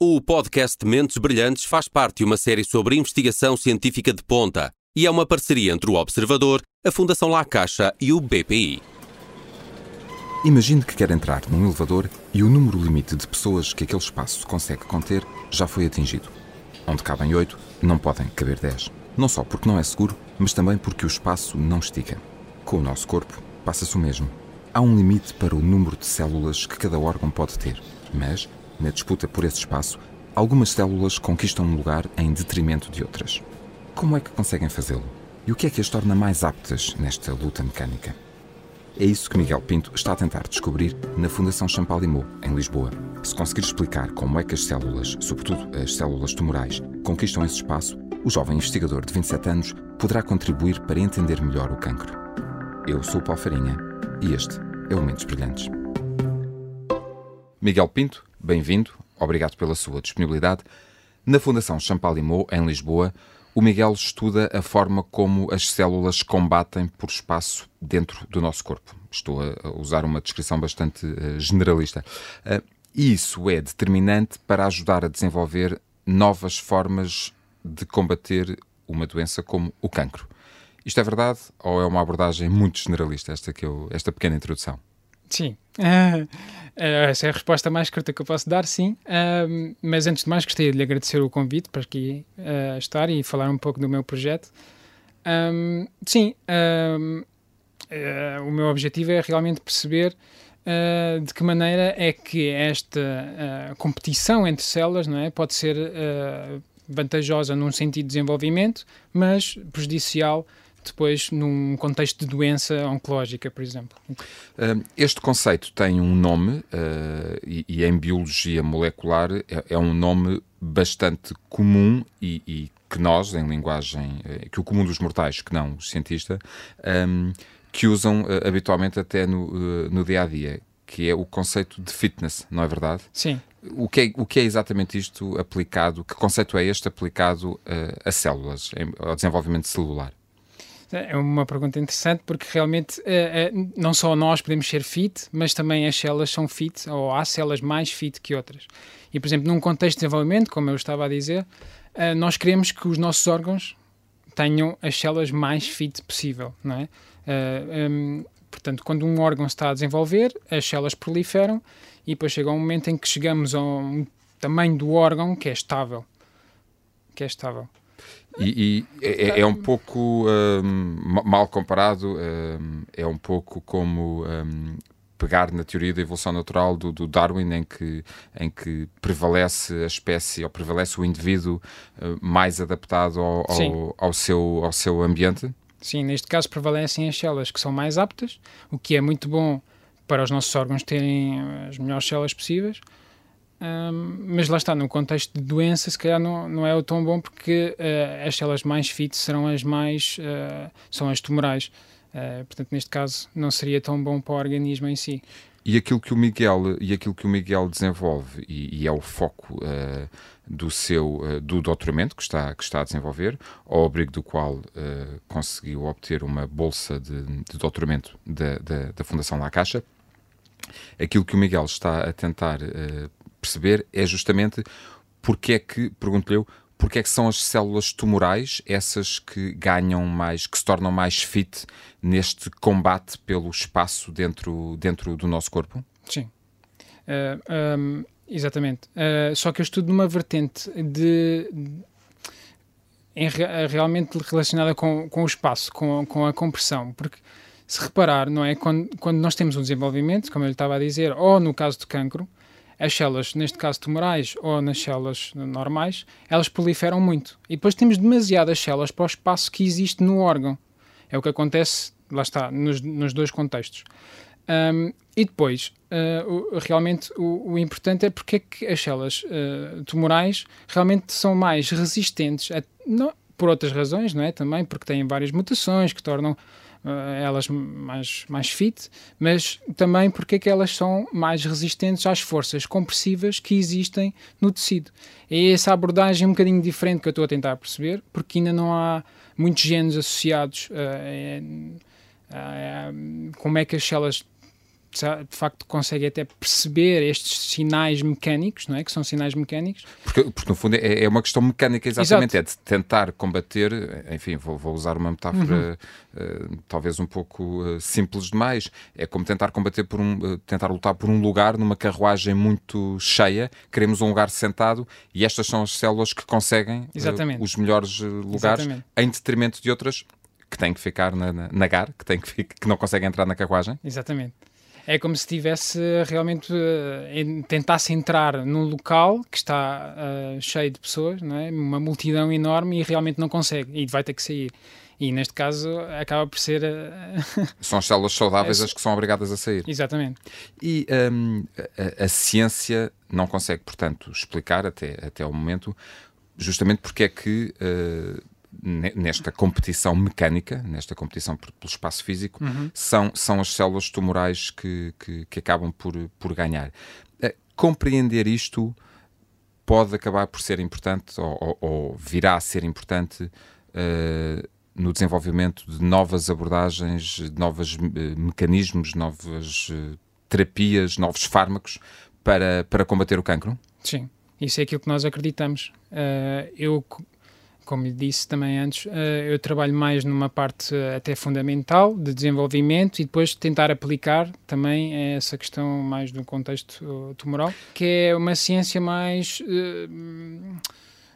O podcast Mentes Brilhantes faz parte de uma série sobre investigação científica de ponta e é uma parceria entre o Observador, a Fundação La Caixa e o BPI. Imagine que quer entrar num elevador e o número limite de pessoas que aquele espaço consegue conter já foi atingido. Onde cabem oito, não podem caber dez. Não só porque não é seguro, mas também porque o espaço não estica. Com o nosso corpo, passa-se o mesmo. Há um limite para o número de células que cada órgão pode ter, mas na disputa por esse espaço, algumas células conquistam um lugar em detrimento de outras. Como é que conseguem fazê-lo? E o que é que as torna mais aptas nesta luta mecânica? É isso que Miguel Pinto está a tentar descobrir na Fundação Champalimau, em Lisboa. Se conseguir explicar como é que as células, sobretudo as células tumorais, conquistam esse espaço, o jovem investigador de 27 anos poderá contribuir para entender melhor o cancro. Eu sou o Paulo Farinha e este é o Mentes Brilhantes. Miguel Pinto, bem-vindo, obrigado pela sua disponibilidade. Na Fundação Champalimau, em Lisboa, o Miguel estuda a forma como as células combatem por espaço dentro do nosso corpo. Estou a usar uma descrição bastante uh, generalista. Uh, isso é determinante para ajudar a desenvolver novas formas de combater uma doença como o cancro. Isto é verdade ou é uma abordagem muito generalista, esta, que eu, esta pequena introdução? Sim. Uh, essa é a resposta mais curta que eu posso dar, sim. Mas antes de mais, gostaria de lhe agradecer o convite para aqui uh, estar e falar um pouco do meu projeto. Sim, o meu objetivo é realmente perceber de que maneira é que esta competição entre células não é, pode ser vantajosa num sentido de desenvolvimento, mas prejudicial depois num contexto de doença oncológica, por exemplo. Este conceito tem um nome uh, e, e, em biologia molecular é, é um nome bastante comum e, e, que nós, em linguagem, uh, que o comum dos mortais, que não os cientistas, um, que usam uh, habitualmente até no, no dia a dia, que é o conceito de fitness, não é verdade? Sim. O que é, o que é exatamente isto aplicado? Que conceito é este aplicado a células, ao desenvolvimento celular? É uma pergunta interessante porque realmente é, é, não só nós podemos ser fit, mas também as células são fit, ou há células mais fit que outras. E, por exemplo, num contexto de desenvolvimento, como eu estava a dizer, uh, nós queremos que os nossos órgãos tenham as células mais fit possível, não é? Eh, portanto, quando um órgão está a desenvolver, as células proliferam e depois chega um momento em que chegamos a um tamanho do órgão que é estável. Que é estável. E, e é, é, um pouco um, mal comparado, um, é um pouco como um, pegar na teoria da evolução natural do, do, Darwin, em que, em que prevalece a espécie ou prevalece o indivíduo uh, mais adaptado ao, ao, ao, seu, ao seu ambiente? Sim, neste caso prevalecem as células que são mais aptas, o que é muito bom para os nossos órgãos terem as melhores células possíveis. Mas lá está, no contexto de doença, se calhar não, não é tão bom porque uh, as células mais fit serão as mais, uh, são as tumorais. Uh, portanto, neste caso, não seria tão bom para o organismo em si. E aquilo que o Miguel, e aquilo que o Miguel desenvolve, e, e é o foco do seu do doutoramento que está, que está a desenvolver, ao abrigo do qual conseguiu obter uma bolsa de, de doutoramento da, da, da Fundação La Caixa, aquilo que o Miguel está a tentar uh, perceber é justamente porque é que, pergunto-lhe eu, porque é que são as células tumorais essas que ganham mais, que se tornam mais fit neste combate pelo espaço dentro, dentro do nosso corpo? Sim. Uh, eh, um, exatamente. Uh, só que eu estudo numa vertente de, de em, realmente relacionada com, com o espaço, com, com a compressão, porque se reparar, não é? Quando, quando nós temos um desenvolvimento, como ele estava a dizer, ou no caso do cancro, as células, neste caso tumorais ou nas células normais, elas proliferam muito. E depois temos demasiadas células para o espaço que existe no órgão. É o que acontece, lá está, nos, nos dois contextos. Um, e depois, uh, o, realmente, o, o, importante é porque é que as células uh, tumorais realmente são mais resistentes, a, não, por outras razões, não é? Também porque têm várias mutações que tornam elas mais, mais fit, mas também porque é que elas são mais resistentes às forças compressivas que existem no tecido. É essa abordagem um bocadinho diferente que eu estou a tentar perceber, porque ainda não há muitos genes associados a, a, a como é que as células de facto consegue até perceber estes sinais mecânicos, não é? Que são sinais mecânicos. Porque, porque no fundo é, é uma questão mecânica exatamente, Exato. é de tentar combater, enfim, vou, vou usar uma metáfora uhum. uh, talvez um pouco uh, simples demais, é como tentar combater por um, uh, tentar lutar por um lugar numa carruagem muito cheia, queremos um lugar sentado e estas são as células que conseguem os melhores lugares exatamente. em detrimento de outras que têm que ficar na, na, na GAR, que, têm que, que não conseguem entrar na carruagem. Exatamente é como se estivesse realmente uh, tentasse entrar num local que está uh, cheio de pessoas, não é? uma multidão enorme e realmente não consegue e vai ter que sair. E neste caso acaba por ser. Uh, são as células saudáveis as que são obrigadas a sair. Exatamente. E um, a, a, ciência não consegue, portanto, explicar até, até o momento justamente porque é que nesta competição mecânica, nesta competição pelo espaço físico, uhum. são, são as células tumorais que, que, que acabam por, por ganhar. Uh, compreender isto pode acabar por ser importante, ou, ou, ou virá a ser importante, uh, no desenvolvimento de novas abordagens, de novos uh, mecanismos, novas terapias, novos fármacos para, para combater o cancro? Sim, isso é aquilo que nós acreditamos. eu como lhe disse também antes, uh, eu trabalho mais numa parte uh, até fundamental de desenvolvimento e depois tentar aplicar também essa questão mais do contexto tumoral, que é uma ciência mais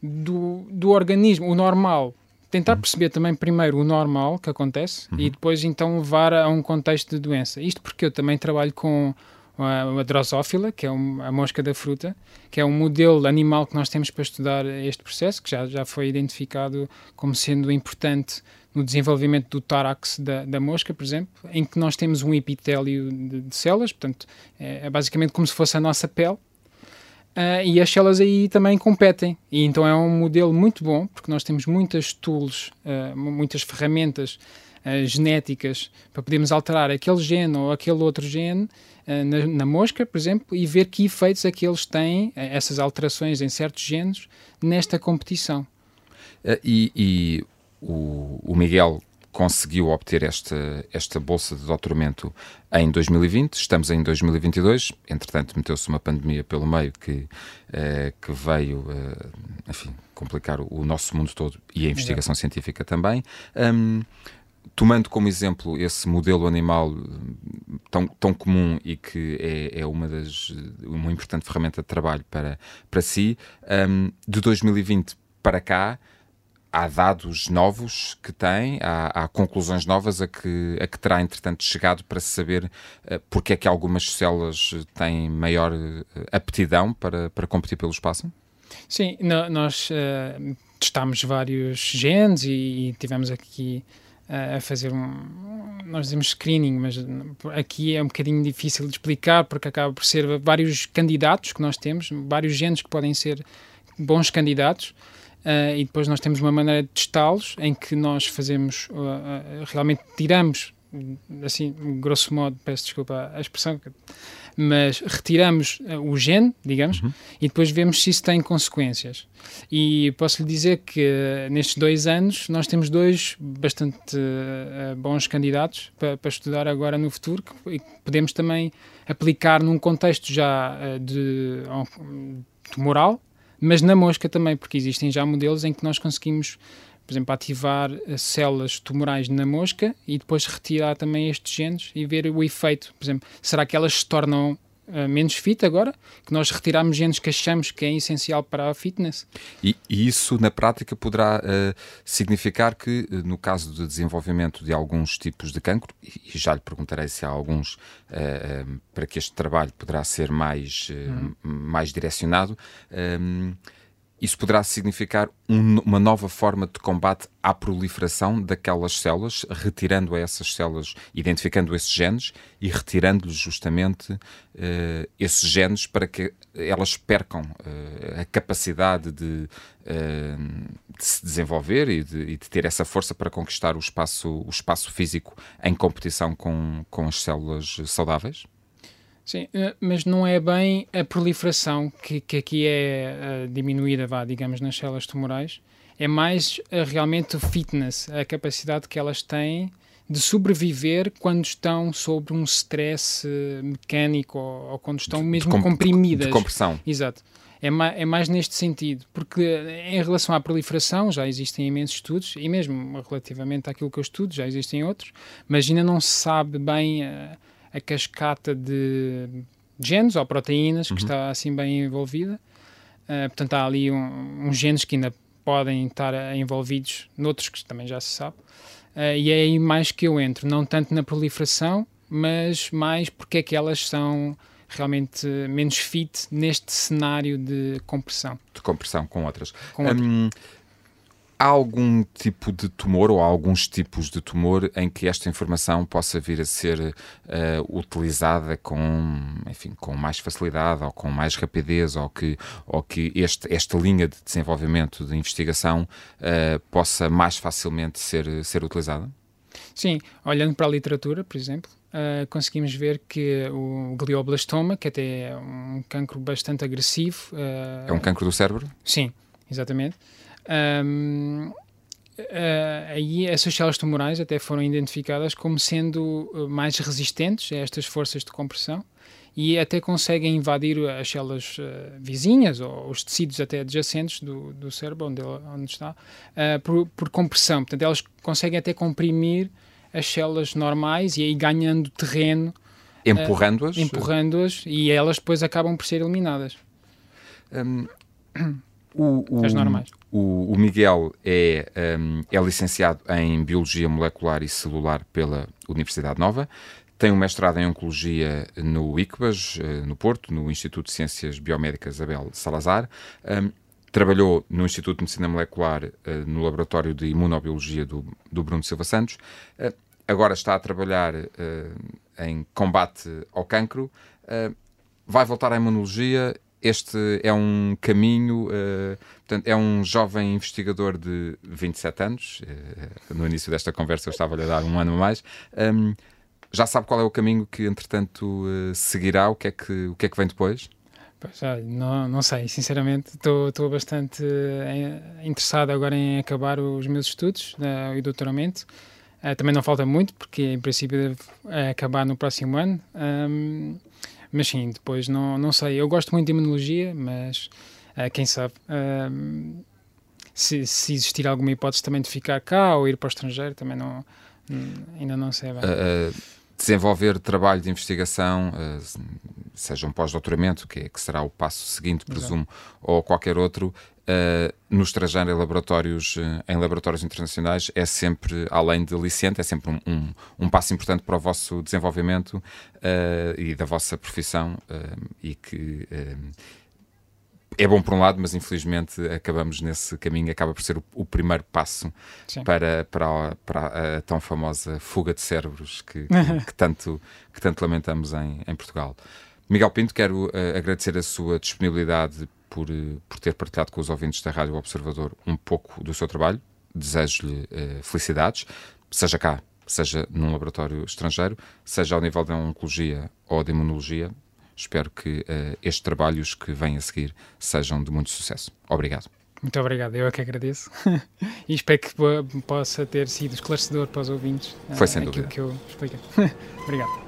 do, do organismo, o normal. Tentar uhum. perceber também primeiro o normal que acontece uhum. e depois então levar a um contexto de doença. Isto porque eu também trabalho com a drosófila, que é a mosca da fruta, que é um modelo animal que nós temos para estudar este processo, que já, já foi identificado como sendo importante no desenvolvimento do tórax da, da mosca, por exemplo, em que nós temos um epitélio de, de células, portanto, é, é, basicamente como se fosse a nossa pele, Uh, e as células aí também competem. E então é um modelo muito bom, porque nós temos muitas tools, uh, muitas ferramentas uh, genéticas para podermos alterar aquele gene ou aquele outro gene na, na, mosca, por exemplo, e ver que efeitos é que eles têm, uh, essas alterações em certos genes, nesta competição. e, e o, o Miguel conseguiu obter esta, esta bolsa de doutoramento em 2020, estamos em 2022, entretanto meteu-se uma pandemia pelo meio que, que veio, enfim, complicar o, o, nosso mundo todo e a investigação Exato. científica também. Um, tomando como exemplo esse modelo animal eh, tão, tão comum e que é, é uma das uma importante ferramenta de trabalho para, para si, um, de 2020 para cá, há dados novos que tem, há, há, conclusões novas a que, a que terá, entretanto, chegado para saber uh, porque é que algumas células têm maior uh, aptidão para, para competir pelo espaço? Sim, no, nós uh, testámos vários genes e, e tivemos aqui a fazer um. Nós dizemos screening, mas aqui é um bocadinho difícil de explicar porque acaba por ser vários candidatos que nós temos, vários genes que podem ser bons candidatos. Uh, e depois nós temos uma maneira de testá-los em que nós fazemos, uh, uh, realmente tiramos, assim, grosso modo, peço desculpa a expressão, mas retiramos uh, o gene, digamos, uhum. e depois vemos se isso tem consequências. E posso lhe dizer que uh, nestes dois anos nós temos dois bastante uh, bons candidatos para, para, estudar agora no futuro, que, que, podemos também aplicar num contexto já de, tumoral, mas na mosca também, porque existem já modelos em que nós conseguimos por exemplo, ativar células tumorais na mosca e depois retirar também estes genes e ver o efeito. Por exemplo, será que elas se tornam uh, menos fit agora? Que nós retiramos genes que achamos que é essencial para a fitness? E, e isso, na prática, poderá uh, significar que, uh, no caso de desenvolvimento de alguns tipos de cancro, e, já lhe perguntarei se há alguns para que este trabalho poderá ser mais, uhum. mais direcionado isso poderá significar um, uma nova forma de combate à proliferação daquelas células, retirando essas células, identificando esses genes e retirando-lhes justamente uh, esses genes para que elas percam uh, a capacidade de, uh, de se desenvolver e de, e de, ter essa força para conquistar o espaço, o espaço físico em competição com, com as células saudáveis? Sim, eh, mas não é bem a proliferação que, que aqui é uh, diminuída, vá, digamos, nas células tumorais. É mais uh, realmente o fitness, a capacidade que elas têm de sobreviver quando estão sob um stress mecânico ou, ou quando estão mesmo de comprimidas. De compressão. Exato. É, ma é, mais neste sentido, porque em relação à proliferação já existem imensos estudos, e mesmo relativamente àquilo que eu estudo, já existem outros, mas ainda não se sabe bem a, a cascata de genes ou proteínas uhum. que está assim bem envolvida. Uh, portanto, há ali um, uns genes que ainda podem estar envolvidos noutros que também já se sabe. Uh, e é aí mais que eu entro, não tanto na proliferação, mas mais porque é que elas são realmente menos fit neste cenário de compressão. De compressão com outras. Com outras. Há algum tipo de tumor ou alguns tipos de tumor em que esta informação possa vir a ser uh, utilizada com, enfim, com mais facilidade ou com mais rapidez ou que, ou que este, esta linha de desenvolvimento de investigação uh, possa mais facilmente ser, ser utilizada? Sim, olhando para a literatura, por exemplo, uh, conseguimos ver que o glioblastoma, que até é um cancro bastante agressivo. Uh, é um cancro do cérebro? Sim, exatamente. Um, Uh, aí essas células tumorais até foram identificadas como sendo mais resistentes a estas forças de compressão e até conseguem invadir as células uh, vizinhas ou os tecidos até adjacentes do, do cérebro onde, onde está uh, por, por, compressão. Portanto, elas conseguem até comprimir as células normais e aí ganhando terreno. Empurrando-as? Empurrando-as e elas depois acabam por ser eliminadas. Um, o, o, as normais. O, o Miguel é, um, é licenciado em Biologia Molecular e Celular pela Universidade Nova. Tem um mestrado em Oncologia no ICBAS, eh, no Porto, no Instituto de Ciências Biomédicas Abel Salazar. Um, trabalhou no Instituto de Medicina Molecular, uh, no Laboratório de Imunobiologia do, do Bruno Silva Santos. Uh, agora está a trabalhar uh, em combate ao cancro. vai voltar à imunologia. Este é um caminho, portanto, é um jovem investigador de 27 anos. no início desta conversa eu estava-lhe a dar um ano a mais. Um, já sabe qual é o caminho que, entretanto, seguirá? O que é que, o que, é que vem depois? Pois, não, não sei, sinceramente, estou bastante eh, interessado agora em acabar os meus estudos uh, e doutoramento. Uh, também não falta muito, porque em princípio deve acabar no próximo ano. Um, mas sim, depois não, não sei. Eu gosto muito de imunologia, mas uh, quem sabe. Um, se, se, existir alguma hipótese também de ficar cá ou ir para o estrangeiro, também não, ainda não sei bem desenvolver trabalho de investigação, uh, seja um pós-doutoramento, que, é, que, será o passo seguinte, presumo, Exato. ou qualquer outro, uh, no estrangeiro em laboratórios, uh, em laboratórios internacionais, é sempre, além de aliciente, é sempre um, um, um passo importante para o vosso desenvolvimento e da vossa profissão e que é bom por um lado, mas infelizmente acabamos nesse caminho, acaba por ser o, o primeiro passo para, para, a, para, a, tão famosa fuga de cérebros que, que, que tanto, que tanto lamentamos em, em Portugal. Miguel Pinto, quero uh, agradecer a sua disponibilidade por, uh, por ter partilhado com os ouvintes da Rádio Observador um pouco do seu trabalho. Desejo-lhe uh, felicidades, seja cá, seja num laboratório estrangeiro, seja ao nível da oncologia ou da imunologia, Espero que uh, estes trabalhos que vêm a seguir sejam de muito sucesso. Obrigado. Muito obrigado, eu é que agradeço e espero que possa ter sido esclarecedor para os ouvintes. Foi sem uh, dúvida. que eu expliquei. obrigado.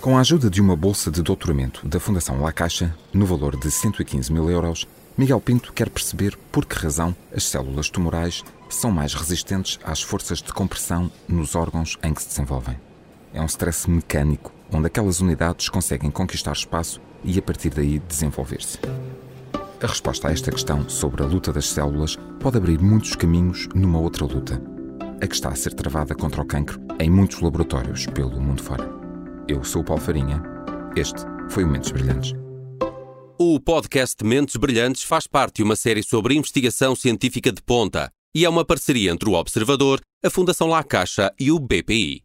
Com a ajuda de uma bolsa de doutoramento da Fundação La Caixa, no valor de 115 mil euros, Miguel Pinto quer perceber por que razão as células tumorais são mais resistentes às forças de compressão nos órgãos em que se desenvolvem. É um stress mecânico onde aquelas unidades conseguem conquistar espaço e, a partir daí, desenvolver-se. A resposta a esta questão sobre a luta das células pode abrir muitos caminhos numa outra luta, a que está a ser travada contra o cancro em muitos laboratórios pelo mundo fora. Eu sou o Paulo Farinha. Este foi o Mentes Brilhantes. O podcast Mentes Brilhantes faz parte de uma série sobre investigação científica de ponta e é uma parceria entre o Observador, a Fundação La Caixa e o BPI.